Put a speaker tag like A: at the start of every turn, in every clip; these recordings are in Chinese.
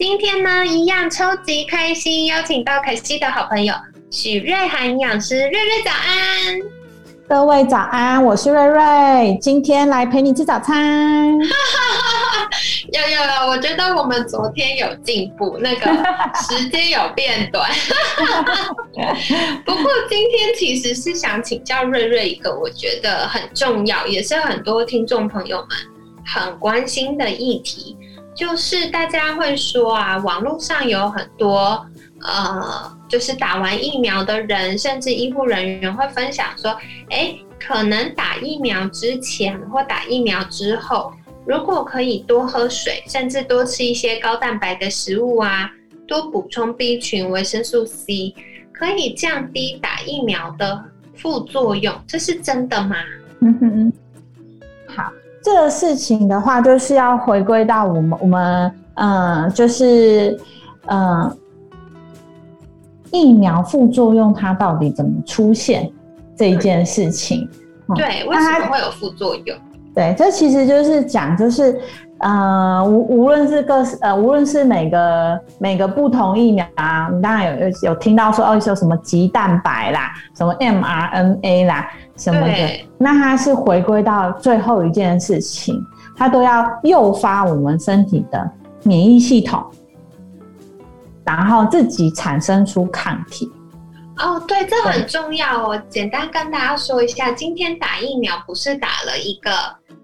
A: 今天呢，一样超级开心，邀请到凯西的好朋友许瑞涵营养师，瑞瑞早安，
B: 各位早安，我是瑞瑞，今天来陪你吃早餐。
A: 有有有，我觉得我们昨天有进步，那个 时间有变短。不过今天其实是想请教瑞瑞一个我觉得很重要，也是很多听众朋友们很关心的议题。就是大家会说啊，网络上有很多呃，就是打完疫苗的人，甚至医护人员会分享说，哎，可能打疫苗之前或打疫苗之后，如果可以多喝水，甚至多吃一些高蛋白的食物啊，多补充 B 群、维生素 C，可以降低打疫苗的副作用，这是真的吗？嗯哼，
B: 这个事情的话，就是要回归到我们我们嗯，就是嗯，疫苗副作用它到底怎么出现这一件事情？
A: 对，为什么会有副作用？
B: 对，这其实就是讲，就是呃，无无论是各呃，无论是每个每个不同疫苗啊，你当然有有有听到说哦，有什么鸡蛋白啦，什么 mRNA 啦。什么的？那它是回归到最后一件事情，它都要诱发我们身体的免疫系统，然后自己产生出抗体。
A: 哦，对，这很重要哦。简单跟大家说一下，今天打疫苗不是打了一个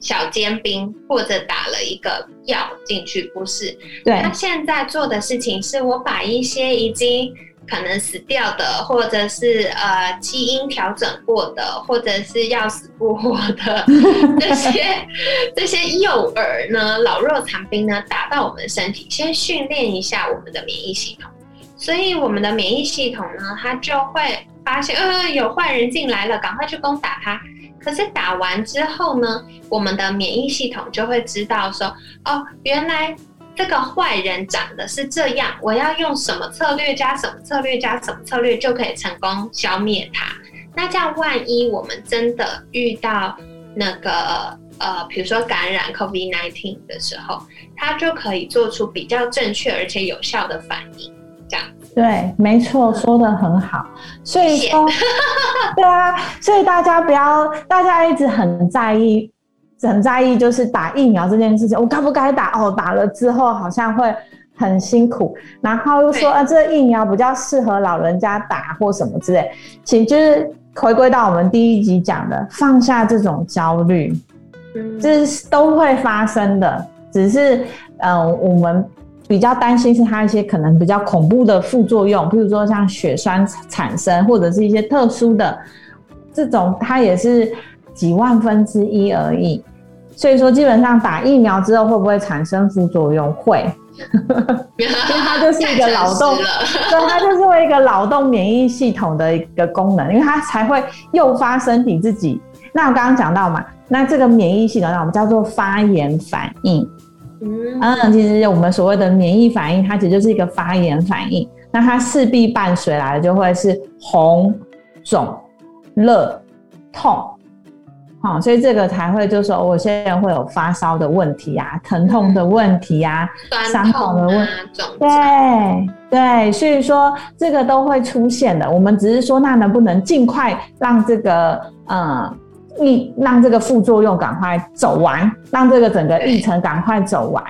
A: 小尖兵，或者打了一个药进去，不是。
B: 对，
A: 他现在做的事情是我把一些已经。可能死掉的，或者是呃基因调整过的，或者是要死不活的 这些这些诱饵呢，老弱残兵呢，打到我们的身体，先训练一下我们的免疫系统。所以我们的免疫系统呢，它就会发现，呃，有坏人进来了，赶快去攻打他。可是打完之后呢，我们的免疫系统就会知道说，哦，原来。这个坏人长得是这样，我要用什么策略加什么策略加什么策略就可以成功消灭他。那这样万一我们真的遇到那个呃，比如说感染 COVID-19 的时候，他就可以做出比较正确而且有效的反应。这样
B: 对，没错，说的很好。所以说，对啊，所以大家不要，大家一直很在意。很在意就是打疫苗这件事情，我该不该打？哦，打了之后好像会很辛苦，然后又说啊，这个疫苗比较适合老人家打或什么之类。其实就是回归到我们第一集讲的，放下这种焦虑，这是都会发生的。只是嗯，我们比较担心是它一些可能比较恐怖的副作用，譬如说像血栓产生，或者是一些特殊的这种，它也是几万分之一而已。所以说，基本上打疫苗之后会不会产生副作用？会，因为它就是一个劳动，对，它就是为一个劳动免疫系统的一个功能，因为它才会诱发身体自己。那我刚刚讲到嘛，那这个免疫系统，那我们叫做发炎反应。嗯，其实我们所谓的免疫反应，它其实就是一个发炎反应。那它势必伴随来的就会是红、肿、热、痛。好，所以这个才会就说，我现在会有发烧的问题啊，疼痛的问题啊，
A: 伤口的问，
B: 对对，所以说这个都会出现的。我们只是说，那能不能尽快让这个呃，一让这个副作用赶快走完，让这个整个历程赶快走完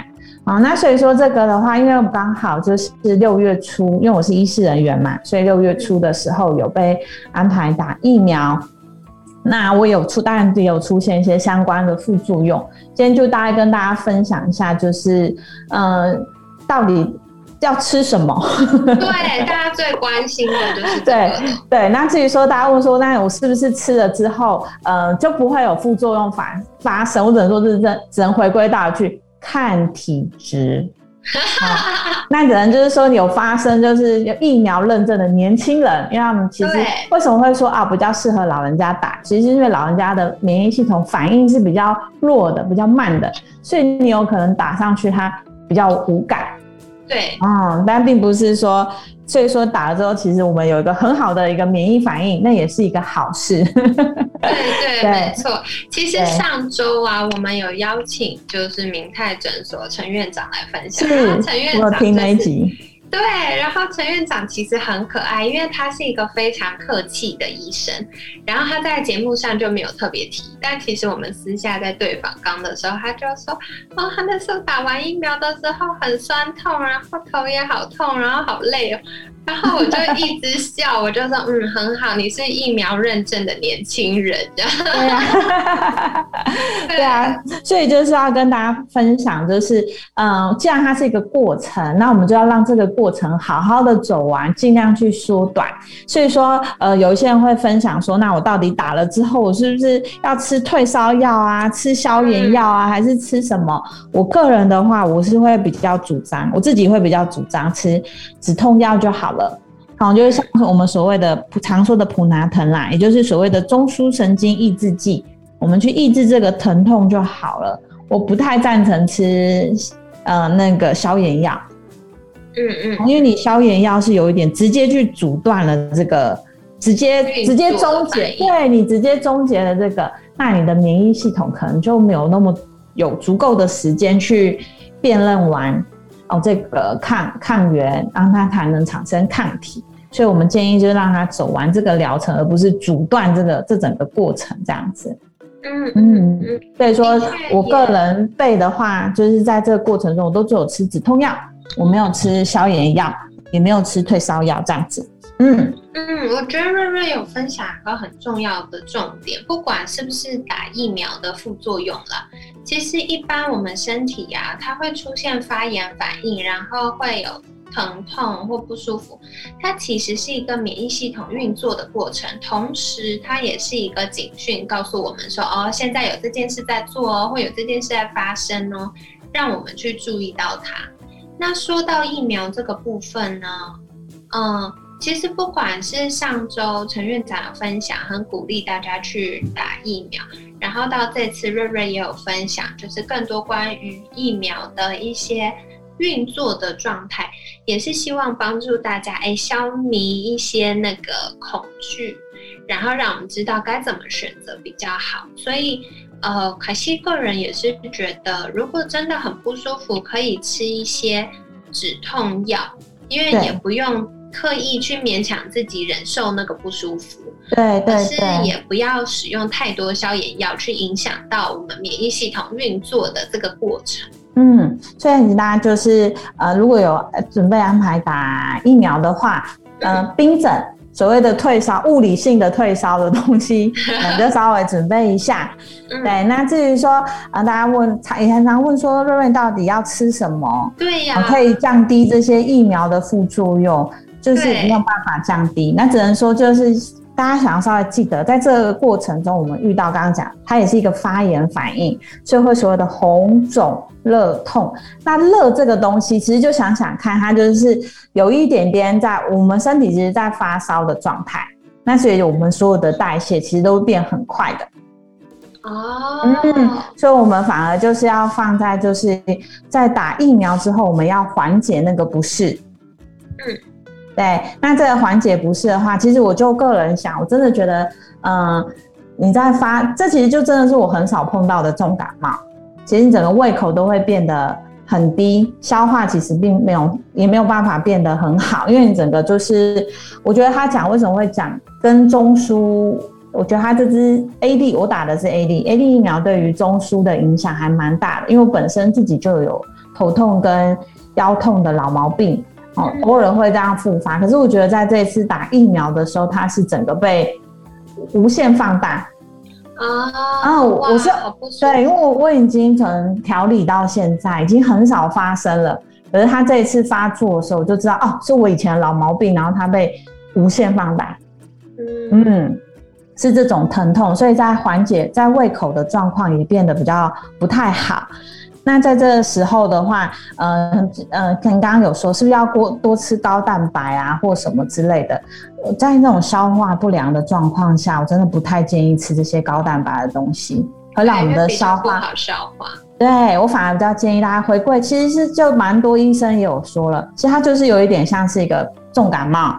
B: 啊？那所以说这个的话，因为我刚好就是六月初，因为我是医师人员嘛，所以六月初的时候有被安排打疫苗。那我有出，当然也有出现一些相关的副作用。今天就大概跟大家分享一下，就是，嗯，到底要吃什么？
A: 对，大家最关心的就是对
B: 对。那至于说大家问说，那我是不是吃了之后，呃，就不会有副作用发发生？我只能说，是只只能回归到去看体质。那只能就是说有发生，就是有疫苗认证的年轻人，因为他们其实
A: 对
B: 为什么会说啊比较适合老人家打，其实是因为老人家的免疫系统反应是比较弱的、比较慢的，所以你有可能打上去它比较无感。
A: 对，
B: 嗯，但并不是说，所以说打了之后，其实我们有一个很好的一个免疫反应，那也是一个好事。
A: 对对，
B: 对
A: 没错。其实上周啊，我们有邀请就是明泰诊所陈院长来分享，然
B: 是
A: 陈院，长
B: 我听那一集，
A: 对，然后陈院长其实很可爱，因为他是一个非常客气的医生，然后他在节目上就没有特别提，但其实我们私下在对访刚的时候，他就说，哦，他那时候打完疫苗的时候很酸痛，然后头也好痛，然后好累哦。然后我就一直笑，我就说，嗯，很好，你是疫苗认证的年轻人。
B: 对啊，对啊，所以就是要跟大家分享，就是嗯，既然它是一个过程，那我们就要让这个过程好好的走完，尽量去缩短。所以说，呃，有一些人会分享说，那我到底打了之后，我是不是要吃退烧药啊，吃消炎药啊，还是吃什么？我个人的话，我是会比较主张，我自己会比较主张吃止痛药就好了。好，就是像我们所谓的普常说的普拿疼啦，也就是所谓的中枢神经抑制剂，我们去抑制这个疼痛就好了。我不太赞成吃呃那个消炎药，
A: 嗯嗯，
B: 因为你消炎药是有一点直接去阻断了这个，直接直接终结，对你直接终结了这个，那你的免疫系统可能就没有那么有足够的时间去辨认完哦这个抗抗原，让它才能产生抗体。所以我们建议就是让它走完这个疗程，而不是阻断这个这整个过程这样子。
A: 嗯嗯
B: 嗯
A: 嗯，
B: 所以说我个人备的话，就是在这个过程中，我都只有吃止痛药，我没有吃消炎药，也没有吃退烧药这样子。嗯，
A: 嗯，我觉得瑞瑞有分享一个很重要的重点，不管是不是打疫苗的副作用了，其实一般我们身体呀、它会出现发炎反应，然后会有疼痛或不舒服，它其实是一个免疫系统运作的过程，同时它也是一个警讯，告诉我们说，哦，现在有这件事在做哦，会有这件事在发生哦，让我们去注意到它。那说到疫苗这个部分呢，嗯。其实不管是上周陈院长有分享，很鼓励大家去打疫苗，然后到这次瑞瑞也有分享，就是更多关于疫苗的一些运作的状态，也是希望帮助大家哎消弭一些那个恐惧，然后让我们知道该怎么选择比较好。所以呃，凯西个人也是觉得，如果真的很不舒服，可以吃一些止痛药，因为也不用。刻意去勉强自己忍受那个不舒服，
B: 对对
A: 可是，也不要使用太多消炎药去影响到我们免疫系统运作的这个过程。
B: 嗯，所以大家就是呃，如果有呃准备安排打疫苗的话，呃，冰枕。所谓的退烧，物理性的退烧的东西，你就稍微准备一下。
A: 嗯，
B: 对，那至于说，呃，大家问，也常常问说，瑞瑞到底要吃什么，
A: 对呀、
B: 呃可以降低这些疫苗的副作用，就是没有办法降低。那只能说，就是大家想要稍微记得，在这个过程中，我们遇到刚刚讲，它也是一个发炎反应，所以会所谓的红肿、热痛。那热这个东西，其实就想想看，它就是有一点点在我们身体其实在发烧的状态。那所以我们所有的代谢其实都变很快的。
A: 哦，
B: 嗯，所以我们反而就是要放在就是在打疫苗之后，我们要缓解那个不适。
A: 嗯，
B: 对。那这个缓解不适的话，其实我就个人想，我真的觉得，嗯、你在发，这其实就真的是我很少碰到的重感冒。其实你整个胃口都会变得很低，消化其实并没有，也没有办法变得很好，因为你整个就是，我觉得他讲为什么会讲跟中枢。我觉得他这支 A D，我打的是 A D，A D 疫苗对于中枢的影响还蛮大的，因为我本身自己就有头痛跟腰痛的老毛病，哦，偶尔会这样复发。可是我觉得在这一次打疫苗的时候，它是整个被无限放大。
A: 啊
B: 啊我我是对，因为我我已经从调理到现在，已经很少发生了。可是他这一次发作的时候，我就知道哦，是我以前的老毛病，然后它被无限放大。
A: 嗯
B: 嗯，是这种疼痛，所以在缓解在胃口的状况也变得比较不太好。那在这个时候的话，呃呃，跟刚刚有说，是不是要多多吃高蛋白啊，或什么之类的？在那种消化不良的状况下，我真的不太建议吃这些高蛋白的东西，会让我们的消化
A: 好消化。
B: 对我反而比较建议大家回归，其实是就蛮多医生也有说了，其实它就是有一点像是一个重感冒。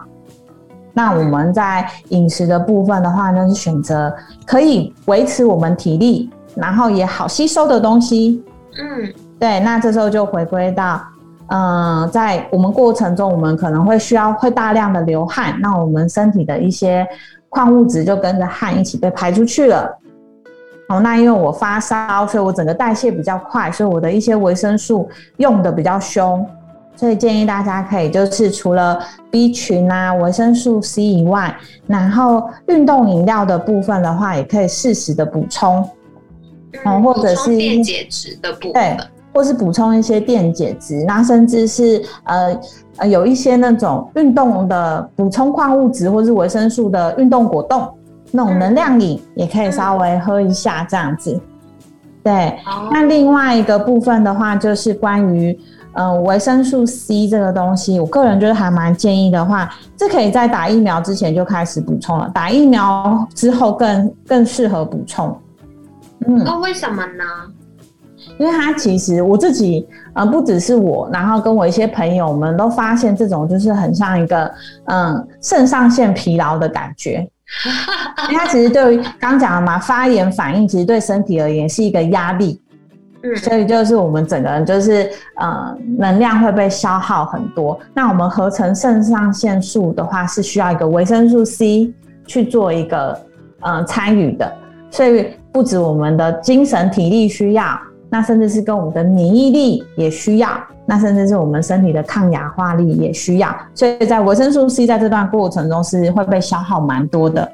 B: 那我们在饮食的部分的话呢，是选择可以维持我们体力，然后也好吸收的东西。嗯，对。那这时候就回归到，嗯，在我们过程中，我们可能会需要会大量的流汗，那我们身体的一些矿物质就跟着汗一起被排出去了。哦，那因为我发烧，所以我整个代谢比较快，所以我的一些维生素用的比较凶。所以建议大家可以就是除了 B 群啊、维生素 C 以外，然后运动饮料的部分的话，也可以适时的补充，
A: 嗯，或者是电解质的部分，对，
B: 或是补充一些电解质，那甚至是呃呃有一些那种运动的补充矿物质或是维生素的运动果冻，那种能量饮也可以稍微喝一下这样子。对，那另外一个部分的话，就是关于。嗯，维生素 C 这个东西，我个人觉得还蛮建议的话，这可以在打疫苗之前就开始补充了，打疫苗之后更更适合补充。
A: 嗯，那为什么呢？
B: 因为它其实我自己，呃，不只是我，然后跟我一些朋友们都发现，这种就是很像一个嗯肾上腺疲劳的感觉。因为它其实对于刚讲了嘛，发炎反应其实对身体而言是一个压力。嗯所以就是我们整个人就是呃能量会被消耗很多。那我们合成肾上腺素的话，是需要一个维生素 C 去做一个呃参与的。所以不止我们的精神体力需要，那甚至是跟我们的免疫力也需要，那甚至是我们身体的抗氧化力也需要。所以在维生素 C 在这段过程中是会被消耗蛮多的。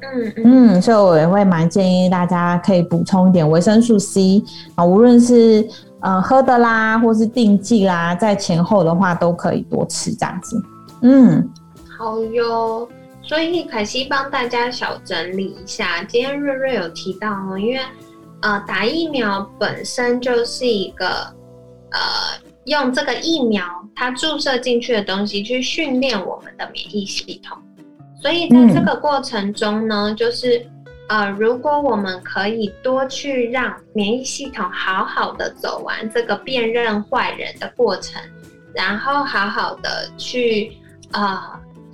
B: 嗯嗯，所以我也会蛮建议大家可以补充一点维生素 C 啊，无论是呃喝的啦，或是定剂啦，在前后的话都可以多吃这样子。嗯，
A: 好哟。所以凯西帮大家小整理一下，今天瑞瑞有提到哦，因为呃打疫苗本身就是一个呃用这个疫苗它注射进去的东西去训练我们的免疫系统。所以在这个过程中呢，就是呃，如果我们可以多去让免疫系统好好的走完这个辨认坏人的过程，然后好好的去呃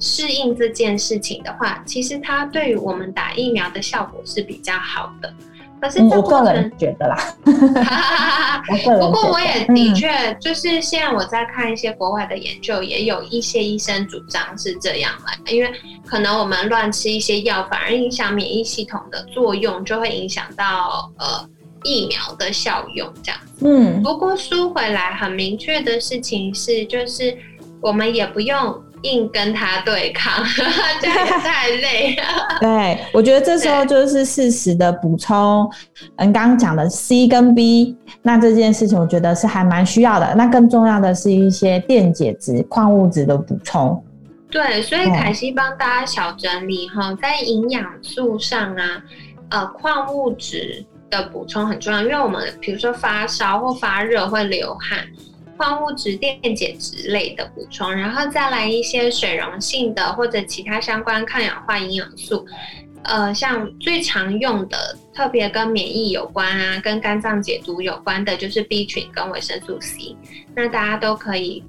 A: 适应这件事情的话，其实它对于我们打疫苗的效果是比较好的。可是
B: 我个人觉得啦，
A: 不过我也的确就是现在我在看一些国外的研究，也有一些医生主张是这样来，因为可能我们乱吃一些药，反而影响免疫系统的作用，就会影响到呃疫苗的效用这样。嗯，不过说回来，很明确的事情是，就是我们也不用。硬跟他对抗，这样太累了。
B: 对，我觉得这时候就是适时的补充，嗯，刚刚讲的 C 跟 B，那这件事情我觉得是还蛮需要的。那更重要的是一些电解质、矿物质的补充。
A: 对，所以凯西帮大家小整理哈，在营养素上啊，呃，矿物质的补充很重要，因为我们比如说发烧或发热会流汗。矿物质、电解质类的补充，然后再来一些水溶性的或者其他相关抗氧化营养素。呃，像最常用的，特别跟免疫有关啊，跟肝脏解毒有关的，就是 B 群跟维生素 C。那大家都可以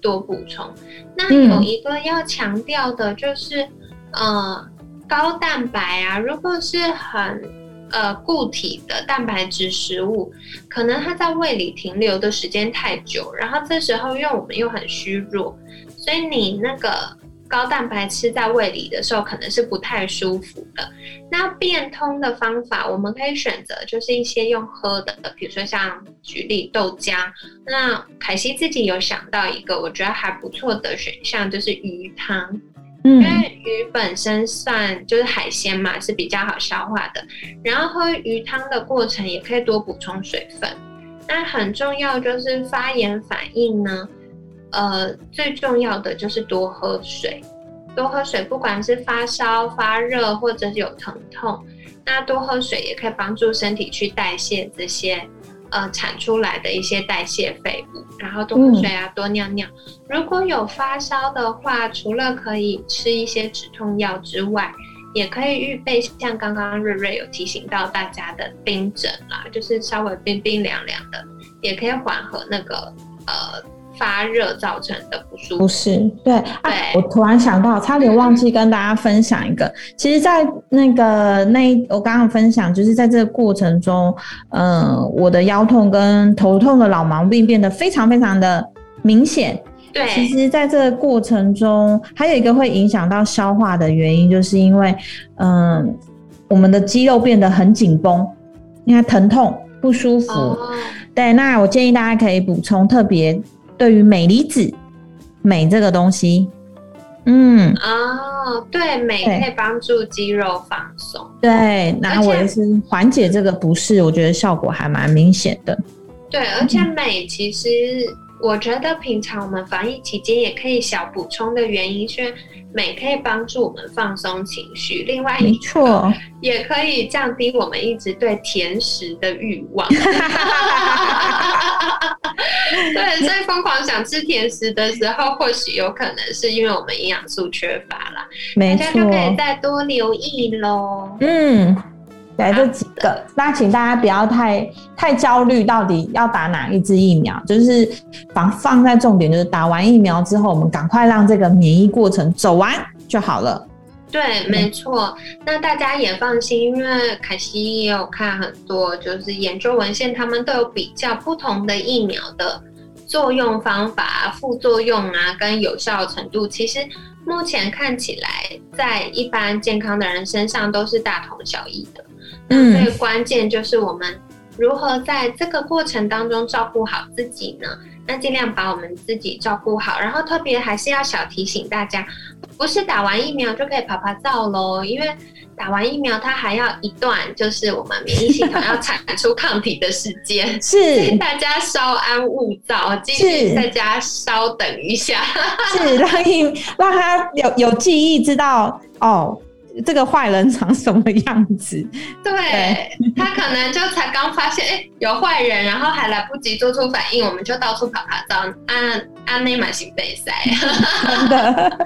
A: 多补充。那有一个要强调的就是，呃，高蛋白啊，如果是很呃，固体的蛋白质食物，可能它在胃里停留的时间太久，然后这时候因为我们又很虚弱，所以你那个高蛋白吃在胃里的时候，可能是不太舒服的。那变通的方法，我们可以选择就是一些用喝的，比如说像举例豆浆。那凯西自己有想到一个我觉得还不错的选项，就是鱼汤。因为鱼本身算就是海鲜嘛，是比较好消化的。然后喝鱼汤的过程也可以多补充水分。那很重要就是发炎反应呢，呃，最重要的就是多喝水，多喝水，不管是发烧、发热或者是有疼痛，那多喝水也可以帮助身体去代谢这些呃产出来的一些代谢废物，然后多喝水啊，多尿尿。如果有发烧的话，除了可以吃一些止痛药之外，也可以预备像刚刚瑞瑞有提醒到大家的冰枕啦，就是稍微冰冰凉凉的，也可以缓和那个呃。发热造成的不舒服，
B: 不是对。哎，我突然想到，差点忘记跟大家分享一个。其实，在那个那我刚刚分享，就是在这个过程中，嗯，我的腰痛跟头痛的老毛病变得非常非常的明显。
A: 对，
B: 其实，在这个过程中，还有一个会影响到消化的原因，就是因为，嗯，我们的肌肉变得很紧绷，因为疼痛不舒服。对，那我建议大家可以补充特别。对于镁离子，镁这个东西，嗯，
A: 哦，对，镁可以帮助肌肉放松，
B: 对，那我也是缓解这个不适，我觉得效果还蛮明显的。
A: 对，而且镁其实。我觉得平常我们防疫期间也可以小补充的原因是，美可以帮助我们放松情绪，另外一
B: 错
A: 也可以降低我们一直对甜食的欲望。对，所以疯狂想吃甜食的时候，或许有可能是因为我们营养素缺乏了。
B: 没
A: 错，大家就可以再多留意喽。
B: 嗯。来这几个，那请大家不要太太焦虑，到底要打哪一支疫苗？就是放放在重点，就是打完疫苗之后，我们赶快让这个免疫过程走完就好了。
A: 对，没错。那大家也放心，因为凯西也有看很多就是研究文献，他们都有比较不同的疫苗的作用方法、副作用啊，跟有效程度。其实目前看起来，在一般健康的人身上都是大同小异的。嗯，最关键就是我们如何在这个过程当中照顾好自己呢？那尽量把我们自己照顾好，然后特别还是要小提醒大家，不是打完疫苗就可以爬爬照喽，因为打完疫苗它还要一段，就是我们免疫系统要产出抗体的时间，
B: 是
A: 大家稍安勿躁，继续在家稍等一下，
B: 是让让他有有记忆，知道哦。这个坏人长什么样子？
A: 对他可能就才刚发现，哎，有坏人，然后还来不及做出反应，我们就到处跑跑照，按按内满心被塞。
B: 真的，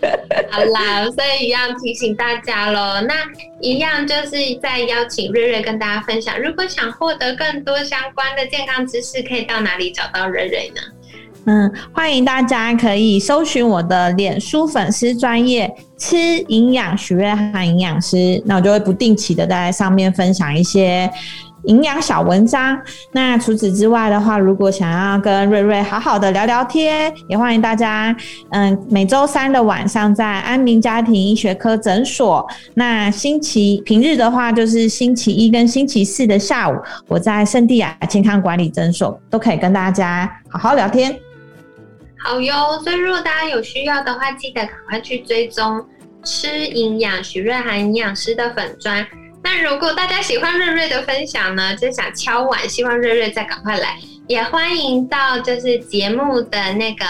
A: 好啦，所以一样提醒大家喽。那一样就是在邀请瑞瑞跟大家分享，如果想获得更多相关的健康知识，可以到哪里找到瑞瑞呢？
B: 嗯，欢迎大家可以搜寻我的脸书粉丝专业吃营养许瑞涵营养师，那我就会不定期的在上面分享一些营养小文章。那除此之外的话，如果想要跟瑞瑞好好的聊聊天，也欢迎大家，嗯，每周三的晚上在安民家庭医学科诊所。那星期平日的话，就是星期一跟星期四的下午，我在圣地亚健康管理诊所都可以跟大家好好聊天。
A: 好哟，所以如果大家有需要的话，记得赶快去追踪吃营养许瑞涵营养师的粉砖。那如果大家喜欢瑞瑞的分享呢，就想敲碗，希望瑞瑞再赶快来，也欢迎到就是节目的那个。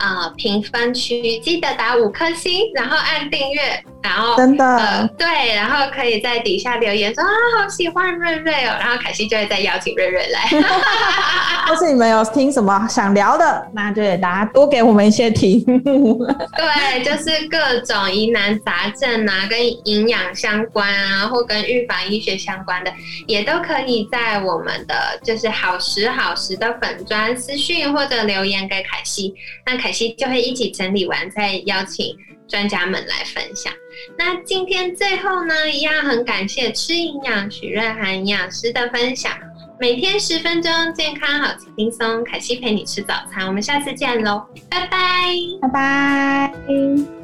A: 啊，评分区记得打五颗星，然后按订阅，然后
B: 真的
A: 对，然后可以在底下留言说啊，好喜欢瑞瑞哦，然后凯西就会再邀请瑞瑞来。
B: 或是你们有听什么想聊的，那就大家多给我们一些题目。
A: 对，就是各种疑难杂症啊，跟营养相关啊，或跟预防医学相关的，也都可以在我们的就是好时好时的粉砖私讯或者留言给凯西，那凯。凯西就会一起整理完，再邀请专家们来分享。那今天最后呢，一样很感谢吃营养许瑞涵营养师的分享。每天十分钟，健康好轻松。凯西陪你吃早餐，我们下次见喽，拜拜，
B: 拜拜。